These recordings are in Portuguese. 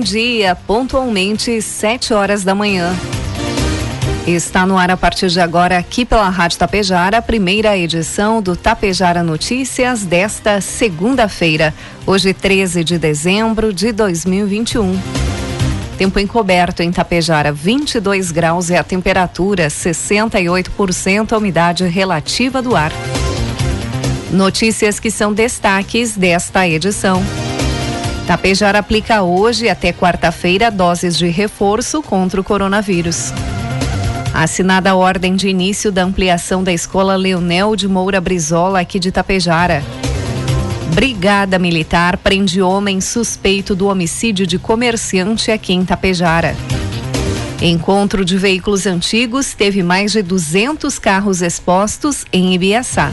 Bom dia, pontualmente 7 horas da manhã. Está no ar a partir de agora, aqui pela Rádio Tapejara, a primeira edição do Tapejara Notícias desta segunda-feira, hoje 13 de dezembro de 2021. Tempo encoberto em Tapejara, 22 graus é a temperatura, 68% a umidade relativa do ar. Notícias que são destaques desta edição. Tapejara aplica hoje até quarta-feira doses de reforço contra o coronavírus. Assinada a ordem de início da ampliação da Escola Leonel de Moura Brizola aqui de Tapejara. Brigada Militar prende homem suspeito do homicídio de comerciante aqui em Tapejara. Encontro de veículos antigos teve mais de 200 carros expostos em Ibiaçá.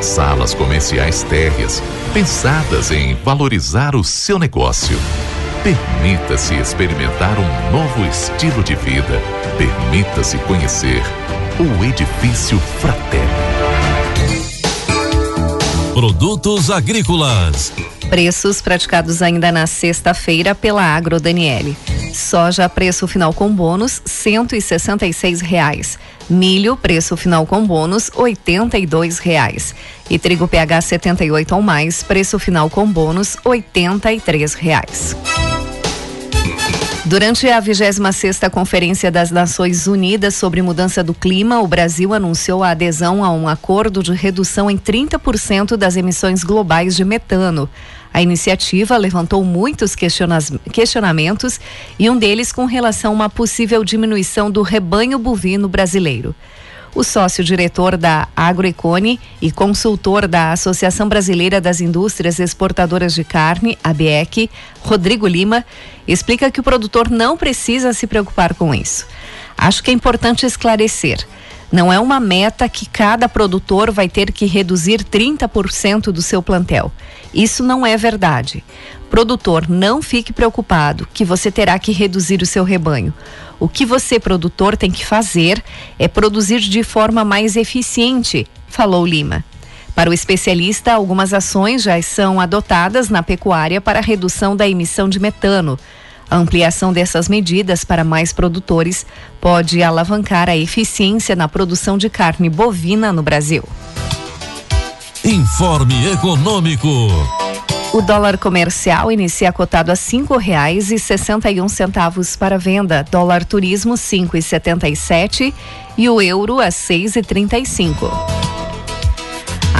Salas comerciais térreas, pensadas em valorizar o seu negócio. Permita-se experimentar um novo estilo de vida. Permita-se conhecer o Edifício Fratelli. Produtos agrícolas. Preços praticados ainda na sexta-feira pela Agro Daniele. Soja preço final com bônus cento e sessenta e seis reais. Milho preço final com bônus oitenta e dois reais. E trigo PH 78 ou mais preço final com bônus oitenta e três reais. Durante a 26 Conferência das Nações Unidas sobre Mudança do Clima, o Brasil anunciou a adesão a um acordo de redução em 30% das emissões globais de metano. A iniciativa levantou muitos questionamentos e um deles com relação a uma possível diminuição do rebanho bovino brasileiro. O sócio-diretor da Agroecone e consultor da Associação Brasileira das Indústrias Exportadoras de Carne, ABEC, Rodrigo Lima, explica que o produtor não precisa se preocupar com isso. Acho que é importante esclarecer. Não é uma meta que cada produtor vai ter que reduzir 30% do seu plantel. Isso não é verdade. Produtor, não fique preocupado que você terá que reduzir o seu rebanho. O que você, produtor, tem que fazer é produzir de forma mais eficiente, falou Lima. Para o especialista, algumas ações já são adotadas na pecuária para redução da emissão de metano. A ampliação dessas medidas para mais produtores pode alavancar a eficiência na produção de carne bovina no Brasil. Informe Econômico. O dólar comercial inicia cotado a cinco reais e sessenta e um centavos para venda. Dólar turismo cinco e setenta e sete e o euro a seis e trinta e cinco.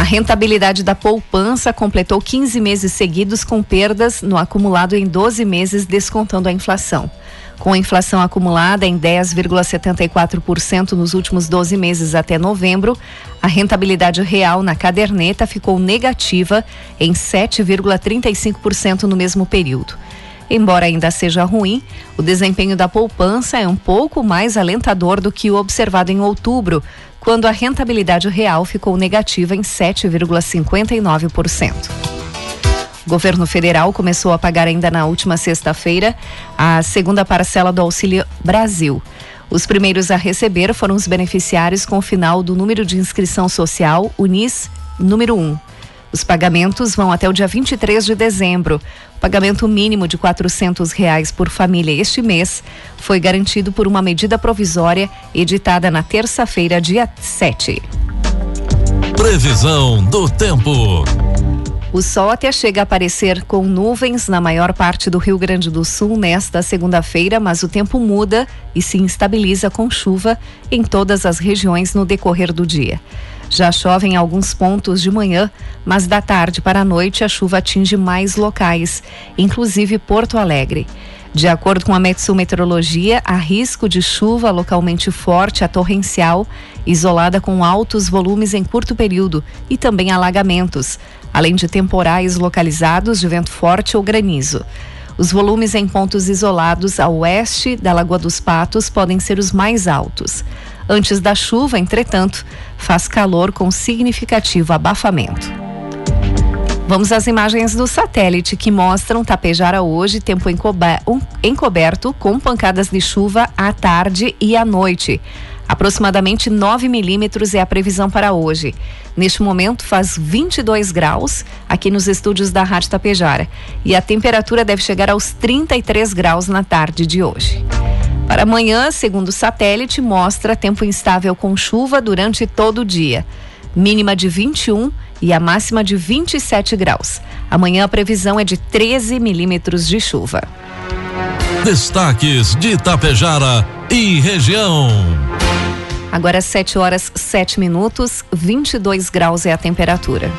A rentabilidade da poupança completou 15 meses seguidos com perdas no acumulado em 12 meses, descontando a inflação. Com a inflação acumulada em 10,74% nos últimos 12 meses até novembro, a rentabilidade real na caderneta ficou negativa em 7,35% no mesmo período. Embora ainda seja ruim, o desempenho da poupança é um pouco mais alentador do que o observado em outubro, quando a rentabilidade real ficou negativa em 7,59%. O governo federal começou a pagar ainda na última sexta-feira a segunda parcela do Auxílio Brasil. Os primeiros a receber foram os beneficiários com o final do número de inscrição social UNIS número 1. Os pagamentos vão até o dia 23 de dezembro. O pagamento mínimo de R$ reais por família este mês foi garantido por uma medida provisória editada na terça-feira, dia 7. Previsão do tempo. O sol até chega a aparecer com nuvens na maior parte do Rio Grande do Sul nesta segunda-feira, mas o tempo muda e se instabiliza com chuva em todas as regiões no decorrer do dia. Já chove em alguns pontos de manhã, mas da tarde para a noite a chuva atinge mais locais, inclusive Porto Alegre. De acordo com a Metsu Meteorologia, há risco de chuva localmente forte a torrencial, isolada com altos volumes em curto período e também alagamentos, além de temporais localizados de vento forte ou granizo. Os volumes em pontos isolados a oeste da Lagoa dos Patos podem ser os mais altos. Antes da chuva, entretanto, faz calor com significativo abafamento. Vamos às imagens do satélite que mostram Tapejara hoje, tempo encoberto, com pancadas de chuva à tarde e à noite. Aproximadamente 9 milímetros é a previsão para hoje. Neste momento faz 22 graus aqui nos estúdios da Rádio Tapejara e a temperatura deve chegar aos 33 graus na tarde de hoje. Para amanhã, segundo o satélite, mostra tempo instável com chuva durante todo o dia. Mínima de 21 e a máxima de 27 graus. Amanhã a previsão é de 13 milímetros de chuva. Destaques de Itapejara e região. Agora 7 horas 7 minutos, 22 graus é a temperatura.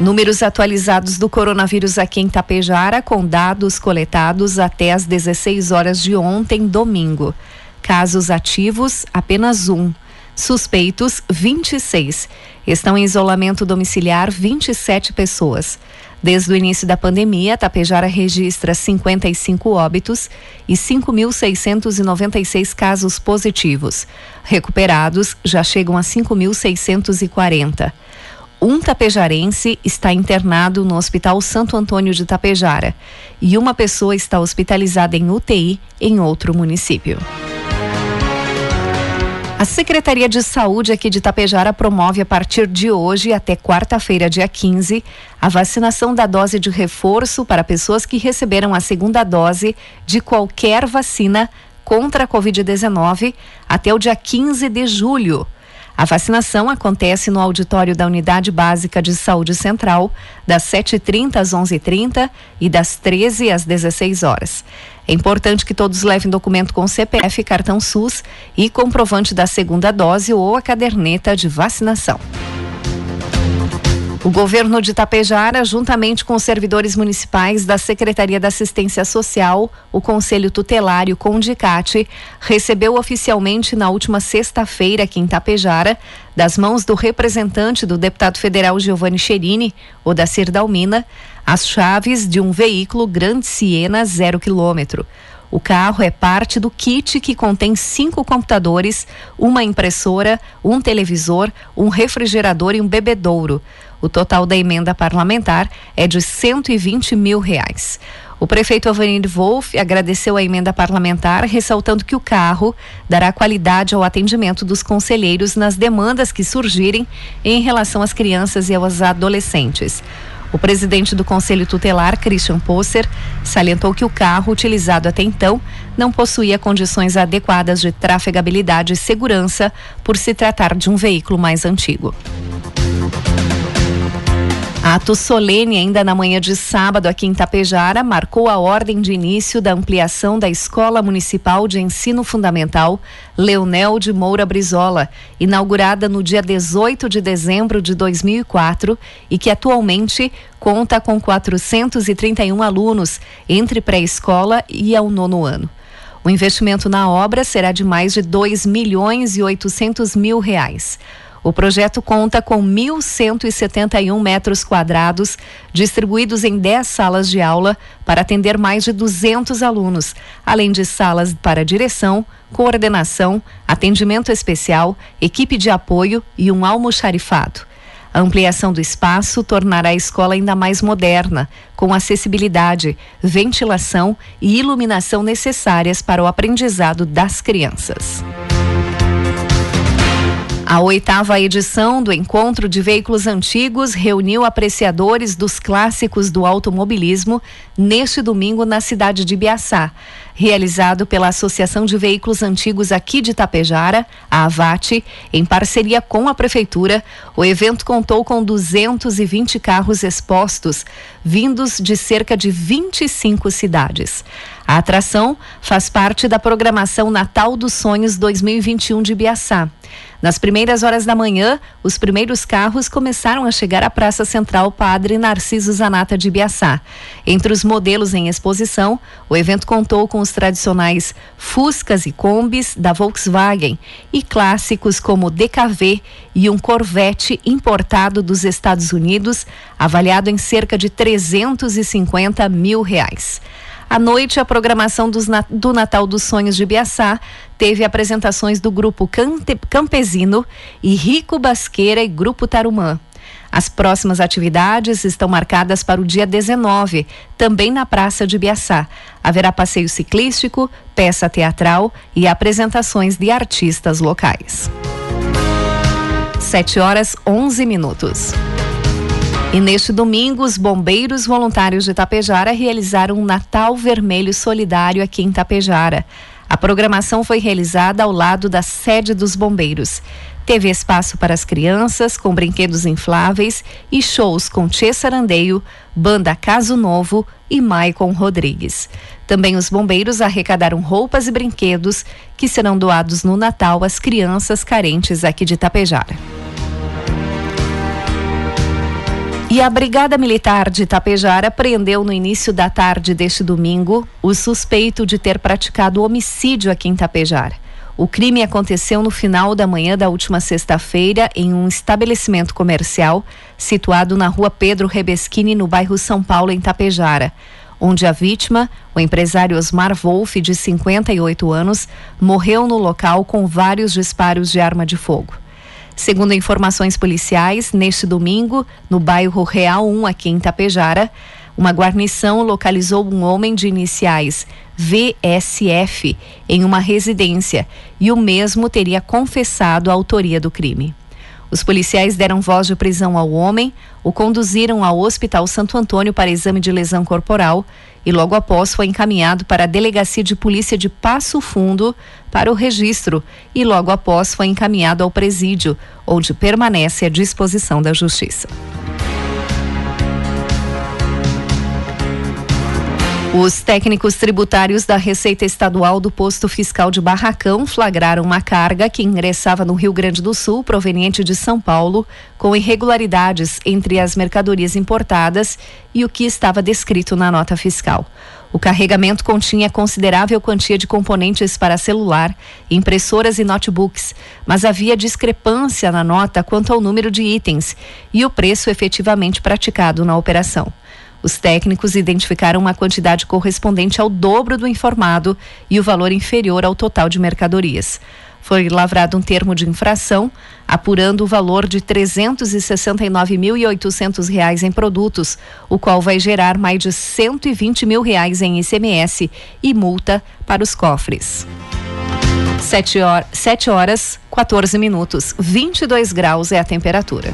Números atualizados do coronavírus aqui em Tapejara, com dados coletados até as 16 horas de ontem, domingo. Casos ativos, apenas um. Suspeitos, 26. Estão em isolamento domiciliar 27 pessoas. Desde o início da pandemia, Tapejara registra 55 óbitos e 5.696 casos positivos. Recuperados já chegam a 5.640. Um tapejarense está internado no Hospital Santo Antônio de Tapejara e uma pessoa está hospitalizada em UTI em outro município. A Secretaria de Saúde aqui de Tapejara promove a partir de hoje até quarta-feira, dia 15, a vacinação da dose de reforço para pessoas que receberam a segunda dose de qualquer vacina contra a Covid-19 até o dia 15 de julho. A vacinação acontece no auditório da Unidade Básica de Saúde Central, das 7h30 às 11h30 e das 13 às 16 horas. É importante que todos levem documento com CPF, cartão SUS e comprovante da segunda dose ou a caderneta de vacinação. O governo de Tapejara, juntamente com os servidores municipais da Secretaria da Assistência Social, o Conselho Tutelar e o Condicate, recebeu oficialmente na última sexta-feira aqui em Tapejara, das mãos do representante do deputado federal Giovanni Cherini, o da Cirdalmina, as chaves de um veículo Grande Siena zero quilômetro. O carro é parte do kit que contém cinco computadores, uma impressora, um televisor, um refrigerador e um bebedouro. O total da emenda parlamentar é de 120 mil reais. O prefeito Avanir Wolff agradeceu a emenda parlamentar, ressaltando que o carro dará qualidade ao atendimento dos conselheiros nas demandas que surgirem em relação às crianças e aos adolescentes. O presidente do Conselho Tutelar, Christian Posser, salientou que o carro utilizado até então não possuía condições adequadas de trafegabilidade e segurança por se tratar de um veículo mais antigo. Ato solene ainda na manhã de sábado aqui em Tapejara marcou a ordem de início da ampliação da Escola Municipal de Ensino Fundamental Leonel de Moura Brizola, inaugurada no dia 18 de dezembro de 2004 e que atualmente conta com 431 alunos entre pré-escola e ao nono ano. O investimento na obra será de mais de 2 milhões e 800 mil reais. O projeto conta com 1.171 metros quadrados, distribuídos em 10 salas de aula para atender mais de 200 alunos, além de salas para direção, coordenação, atendimento especial, equipe de apoio e um almoxarifado. A ampliação do espaço tornará a escola ainda mais moderna, com acessibilidade, ventilação e iluminação necessárias para o aprendizado das crianças. A oitava edição do Encontro de Veículos Antigos reuniu apreciadores dos clássicos do automobilismo neste domingo na cidade de Biaçá. Realizado pela Associação de Veículos Antigos aqui de Tapejara, a AVAT, em parceria com a Prefeitura, o evento contou com 220 carros expostos, vindos de cerca de 25 cidades. A atração faz parte da programação Natal dos Sonhos 2021 de Biaçá. Nas primeiras horas da manhã, os primeiros carros começaram a chegar à Praça Central Padre Narciso Zanata de Biaçá. Entre os modelos em exposição, o evento contou com os tradicionais Fuscas e Combis da Volkswagen e clássicos como DKV e um Corvette importado dos Estados Unidos, avaliado em cerca de 350 mil reais. À noite, a programação dos, do Natal dos Sonhos de Biaçá teve apresentações do grupo Cante, Campesino e Rico Basqueira e Grupo Tarumã. As próximas atividades estão marcadas para o dia 19, também na Praça de Biaçá. Haverá passeio ciclístico, peça teatral e apresentações de artistas locais. 7 horas 11 minutos. E neste domingo, os bombeiros voluntários de Itapejara realizaram um Natal Vermelho Solidário aqui em Itapejara. A programação foi realizada ao lado da sede dos bombeiros. Teve espaço para as crianças, com brinquedos infláveis e shows com Tchê Sarandeio, Banda Caso Novo e Maicon Rodrigues. Também os bombeiros arrecadaram roupas e brinquedos que serão doados no Natal às crianças carentes aqui de Itapejara. E a Brigada Militar de Tapejara prendeu no início da tarde deste domingo o suspeito de ter praticado homicídio aqui em Tapejara. O crime aconteceu no final da manhã da última sexta-feira em um estabelecimento comercial situado na rua Pedro Rebeschini, no bairro São Paulo, em Tapejara, onde a vítima, o empresário Osmar Wolff, de 58 anos, morreu no local com vários disparos de arma de fogo. Segundo informações policiais, neste domingo, no bairro Real 1, aqui em Tapejara, uma guarnição localizou um homem de iniciais VSF em uma residência e o mesmo teria confessado a autoria do crime. Os policiais deram voz de prisão ao homem, o conduziram ao Hospital Santo Antônio para exame de lesão corporal e logo após foi encaminhado para a Delegacia de Polícia de Passo Fundo para o registro e logo após foi encaminhado ao presídio, onde permanece à disposição da Justiça. Os técnicos tributários da Receita Estadual do Posto Fiscal de Barracão flagraram uma carga que ingressava no Rio Grande do Sul, proveniente de São Paulo, com irregularidades entre as mercadorias importadas e o que estava descrito na nota fiscal. O carregamento continha considerável quantia de componentes para celular, impressoras e notebooks, mas havia discrepância na nota quanto ao número de itens e o preço efetivamente praticado na operação. Os técnicos identificaram uma quantidade correspondente ao dobro do informado e o valor inferior ao total de mercadorias. Foi lavrado um termo de infração, apurando o valor de 369.800 reais em produtos, o qual vai gerar mais de 120 mil reais em ICMS e multa para os cofres. 7 horas, 7 horas 14 minutos, 22 graus é a temperatura.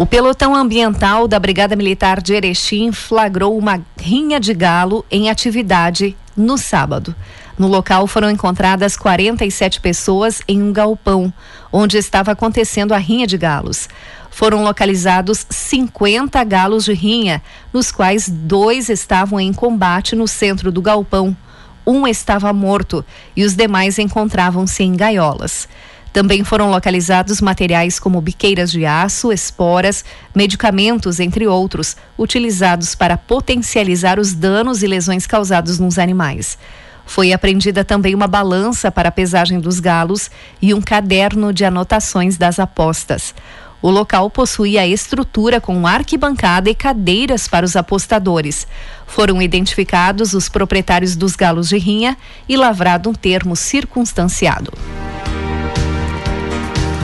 O pelotão ambiental da Brigada Militar de Erechim flagrou uma rinha de galo em atividade no sábado. No local foram encontradas 47 pessoas em um galpão, onde estava acontecendo a rinha de galos. Foram localizados 50 galos de rinha, nos quais dois estavam em combate no centro do galpão. Um estava morto e os demais encontravam-se em gaiolas. Também foram localizados materiais como biqueiras de aço, esporas, medicamentos, entre outros, utilizados para potencializar os danos e lesões causados nos animais. Foi apreendida também uma balança para a pesagem dos galos e um caderno de anotações das apostas. O local possuía estrutura com arquibancada e cadeiras para os apostadores. Foram identificados os proprietários dos galos de rinha e lavrado um termo circunstanciado.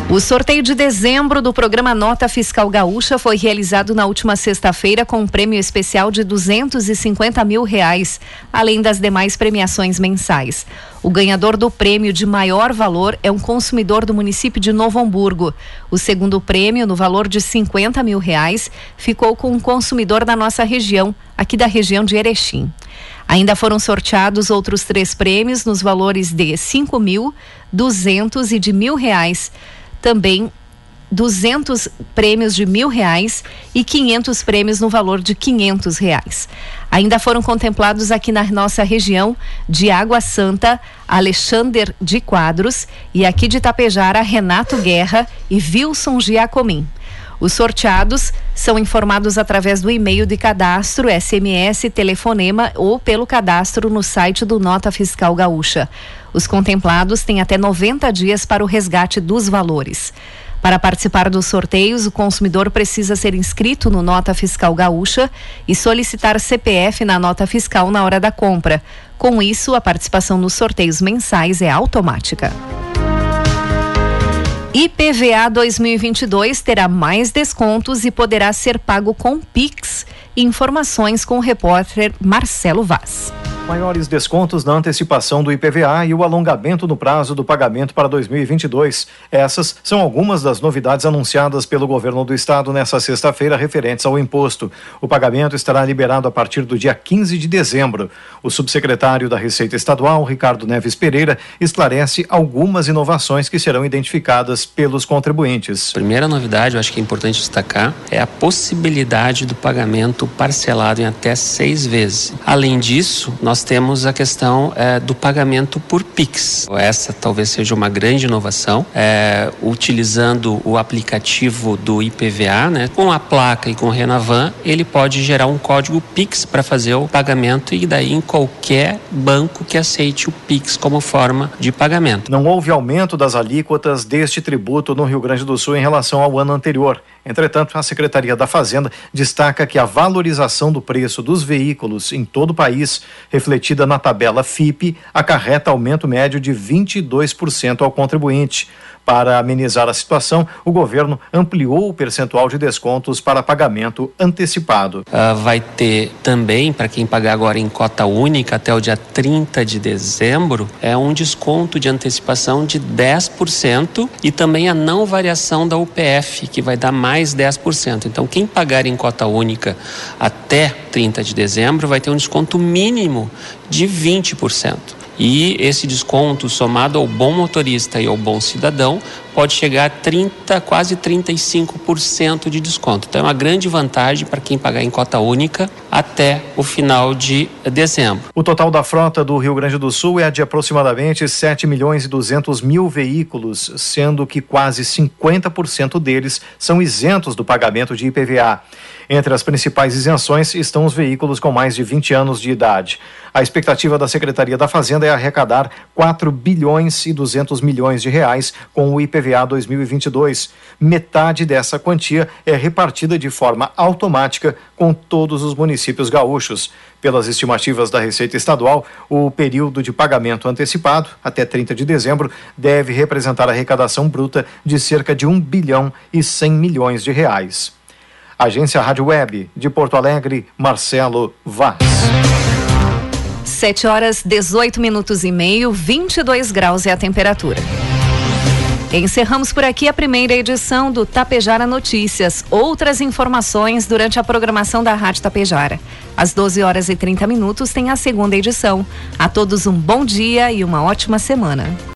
O sorteio de dezembro do programa Nota Fiscal Gaúcha foi realizado na última sexta-feira com um prêmio especial de 250 mil reais, além das demais premiações mensais. O ganhador do prêmio de maior valor é um consumidor do município de Novo Hamburgo. O segundo prêmio, no valor de 50 mil reais, ficou com um consumidor da nossa região, aqui da região de Erechim. Ainda foram sorteados outros três prêmios nos valores de 5 mil, 200 e de mil reais também 200 prêmios de mil reais e 500 prêmios no valor de 500 reais. Ainda foram contemplados aqui na nossa região de Água Santa, Alexander de Quadros e aqui de Tapejara, Renato Guerra e Wilson Giacomim. Os sorteados são informados através do e-mail de cadastro, SMS, telefonema ou pelo cadastro no site do Nota Fiscal Gaúcha. Os contemplados têm até 90 dias para o resgate dos valores. Para participar dos sorteios, o consumidor precisa ser inscrito no Nota Fiscal Gaúcha e solicitar CPF na nota fiscal na hora da compra. Com isso, a participação nos sorteios mensais é automática. IPVA 2022 terá mais descontos e poderá ser pago com Pix. Informações com o repórter Marcelo Vaz. Maiores descontos na antecipação do IPVA e o alongamento no prazo do pagamento para 2022. Essas são algumas das novidades anunciadas pelo governo do estado nesta sexta-feira referentes ao imposto. O pagamento estará liberado a partir do dia 15 de dezembro. O subsecretário da Receita Estadual, Ricardo Neves Pereira, esclarece algumas inovações que serão identificadas pelos contribuintes. Primeira novidade, eu acho que é importante destacar, é a possibilidade do pagamento parcelado em até seis vezes. Além disso, nós nós temos a questão é, do pagamento por Pix. Essa talvez seja uma grande inovação, é, utilizando o aplicativo do IPVA, né, com a placa e com o Renavan, ele pode gerar um código Pix para fazer o pagamento e daí em qualquer banco que aceite o Pix como forma de pagamento. Não houve aumento das alíquotas deste tributo no Rio Grande do Sul em relação ao ano anterior. Entretanto, a Secretaria da Fazenda destaca que a valorização do preço dos veículos em todo o país, refletida na tabela FIP, acarreta aumento médio de 22% ao contribuinte. Para amenizar a situação, o governo ampliou o percentual de descontos para pagamento antecipado. Uh, vai ter também, para quem pagar agora em cota única até o dia 30 de dezembro, é um desconto de antecipação de 10% e também a não variação da UPF, que vai dar mais 10%. Então, quem pagar em cota única até 30 de dezembro vai ter um desconto mínimo de 20%. E esse desconto, somado ao bom motorista e ao bom cidadão, pode chegar a 30, quase 35% de desconto. Então é uma grande vantagem para quem pagar em cota única até o final de dezembro. O total da frota do Rio Grande do Sul é de aproximadamente 7 milhões e 200 mil veículos, sendo que quase 50% deles são isentos do pagamento de IPVA. Entre as principais isenções estão os veículos com mais de 20 anos de idade. A expectativa da Secretaria da Fazenda é arrecadar 4 bilhões e 200 milhões de reais com o IPVA 2022. Metade dessa quantia é repartida de forma automática com todos os municípios gaúchos. Pelas estimativas da Receita Estadual, o período de pagamento antecipado, até 30 de dezembro, deve representar arrecadação bruta de cerca de 1 bilhão e 100 milhões de reais. Agência Rádio Web de Porto Alegre, Marcelo Vaz. 7 horas 18 minutos e meio, 22 graus é a temperatura. Encerramos por aqui a primeira edição do Tapejara Notícias. Outras informações durante a programação da Rádio Tapejara. Às 12 horas e 30 minutos tem a segunda edição. A todos um bom dia e uma ótima semana.